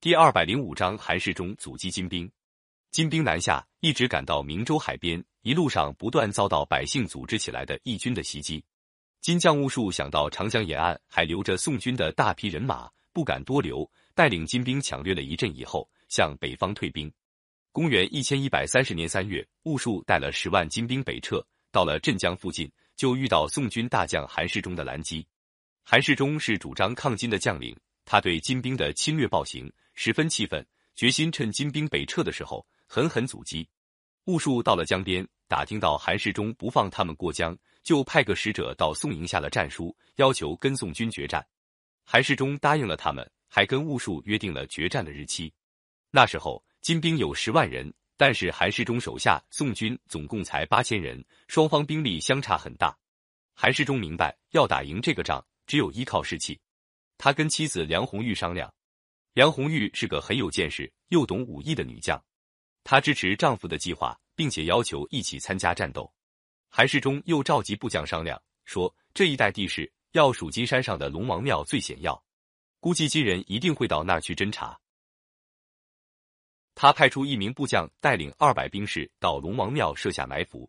第二百零五章韩世忠阻击金兵。金兵南下，一直赶到明州海边，一路上不断遭到百姓组织起来的义军的袭击。金将兀术想到长江沿岸还留着宋军的大批人马，不敢多留，带领金兵抢掠了一阵以后，向北方退兵。公元一千一百三十年三月，兀术带了十万金兵北撤，到了镇江附近，就遇到宋军大将韩世忠的拦击。韩世忠是主张抗金的将领，他对金兵的侵略暴行。十分气愤，决心趁金兵北撤的时候狠狠阻击。兀术到了江边，打听到韩世忠不放他们过江，就派个使者到宋营下了战书，要求跟宋军决战。韩世忠答应了他们，还跟兀术约定了决战的日期。那时候金兵有十万人，但是韩世忠手下宋军总共才八千人，双方兵力相差很大。韩世忠明白，要打赢这个仗，只有依靠士气。他跟妻子梁红玉商量。梁红玉是个很有见识又懂武艺的女将，她支持丈夫的计划，并且要求一起参加战斗。韩世忠又召集部将商量，说这一带地势要数金山上的龙王庙最险要，估计金人一定会到那儿去侦查。他派出一名部将带领二百兵士到龙王庙设下埋伏，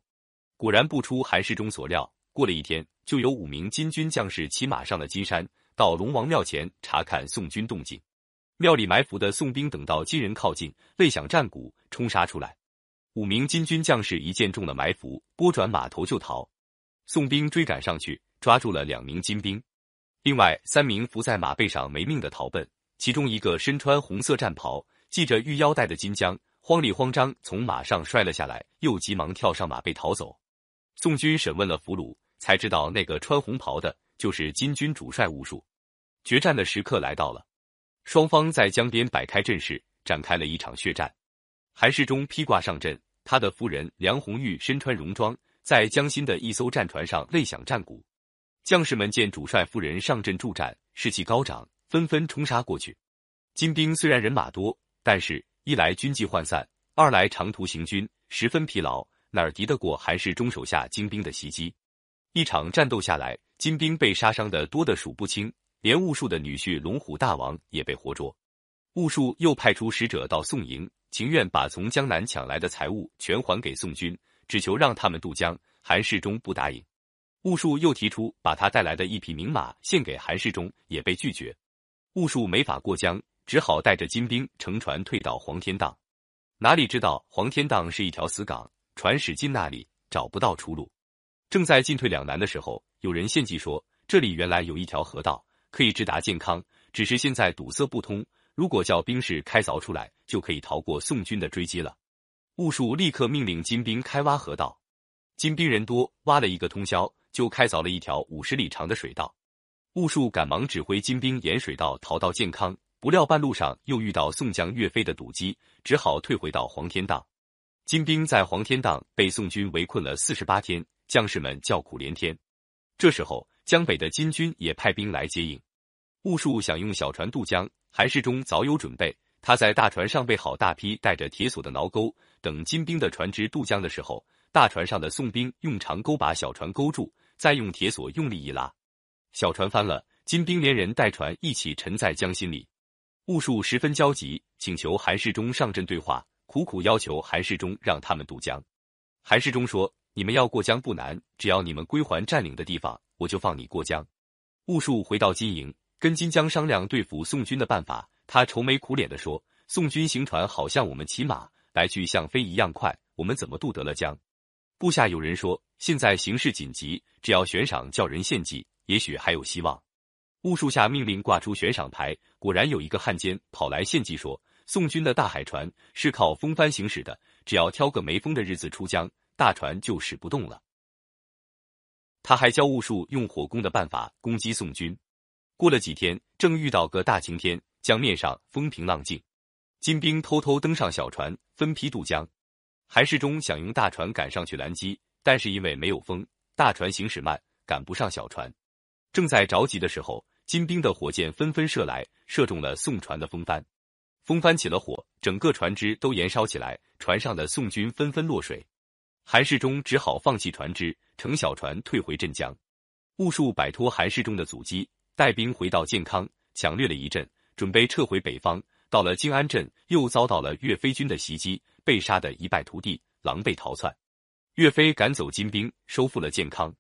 果然不出韩世忠所料，过了一天，就有五名金军将士骑马上了金山，到龙王庙前查看宋军动静。庙里埋伏的宋兵等到金人靠近，擂响战鼓，冲杀出来。五名金军将士一见中了埋伏，拨转马头就逃。宋兵追赶上去，抓住了两名金兵，另外三名伏在马背上没命的逃奔。其中一个身穿红色战袍、系着玉腰带的金将，慌里慌张从马上摔了下来，又急忙跳上马背逃走。宋军审问了俘虏，才知道那个穿红袍的就是金军主帅兀术。决战的时刻来到了。双方在江边摆开阵势，展开了一场血战。韩世忠披挂上阵，他的夫人梁红玉身穿戎装，在江心的一艘战船上擂响战鼓。将士们见主帅夫人上阵助战，士气高涨，纷纷冲杀过去。金兵虽然人马多，但是一来军纪涣散，二来长途行军，十分疲劳，哪儿敌得过韩世忠手下精兵的袭击？一场战斗下来，金兵被杀伤的多得数不清。连兀术的女婿龙虎大王也被活捉，兀术又派出使者到宋营，情愿把从江南抢来的财物全还给宋军，只求让他们渡江。韩世忠不答应。兀术又提出把他带来的一匹名马献给韩世忠，也被拒绝。兀术没法过江，只好带着金兵乘船退到黄天荡。哪里知道黄天荡是一条死港，船驶进那里找不到出路。正在进退两难的时候，有人献计说这里原来有一条河道。可以直达健康，只是现在堵塞不通。如果叫兵士开凿出来，就可以逃过宋军的追击了。兀术立刻命令金兵开挖河道，金兵人多，挖了一个通宵，就开凿了一条五十里长的水道。兀术赶忙指挥金兵沿水道逃到健康，不料半路上又遇到宋将岳飞的堵击，只好退回到黄天荡。金兵在黄天荡被宋军围困了四十八天，将士们叫苦连天。这时候。江北的金军也派兵来接应，兀术想用小船渡江，韩世忠早有准备。他在大船上备好大批带着铁索的挠钩，等金兵的船只渡江的时候，大船上的宋兵用长钩把小船勾住，再用铁索用力一拉，小船翻了，金兵连人带船一起沉在江心里。兀术十分焦急，请求韩世忠上阵对话，苦苦要求韩世忠让他们渡江。韩世忠说：“你们要过江不难，只要你们归还占领的地方。”我就放你过江。兀术回到金营，跟金江商量对付宋军的办法。他愁眉苦脸的说：“宋军行船好像我们骑马，来去像飞一样快，我们怎么渡得了江？”部下有人说：“现在形势紧急，只要悬赏叫人献计，也许还有希望。”兀术下命令挂出悬赏牌，果然有一个汉奸跑来献计说：“宋军的大海船是靠风帆行驶的，只要挑个没风的日子出江，大船就驶不动了。”他还教兀术用火攻的办法攻击宋军。过了几天，正遇到个大晴天，江面上风平浪静，金兵偷偷登上小船，分批渡江。韩世忠想用大船赶上去拦击，但是因为没有风，大船行驶慢，赶不上小船。正在着急的时候，金兵的火箭纷纷射来，射中了宋船的风帆，风帆起了火，整个船只都燃烧起来，船上的宋军纷纷落水。韩世忠只好放弃船只，乘小船退回镇江。兀术摆脱韩世忠的阻击，带兵回到建康，抢掠了一阵，准备撤回北方。到了静安镇，又遭到了岳飞军的袭击，被杀得一败涂地，狼狈逃窜。岳飞赶走金兵，收复了建康。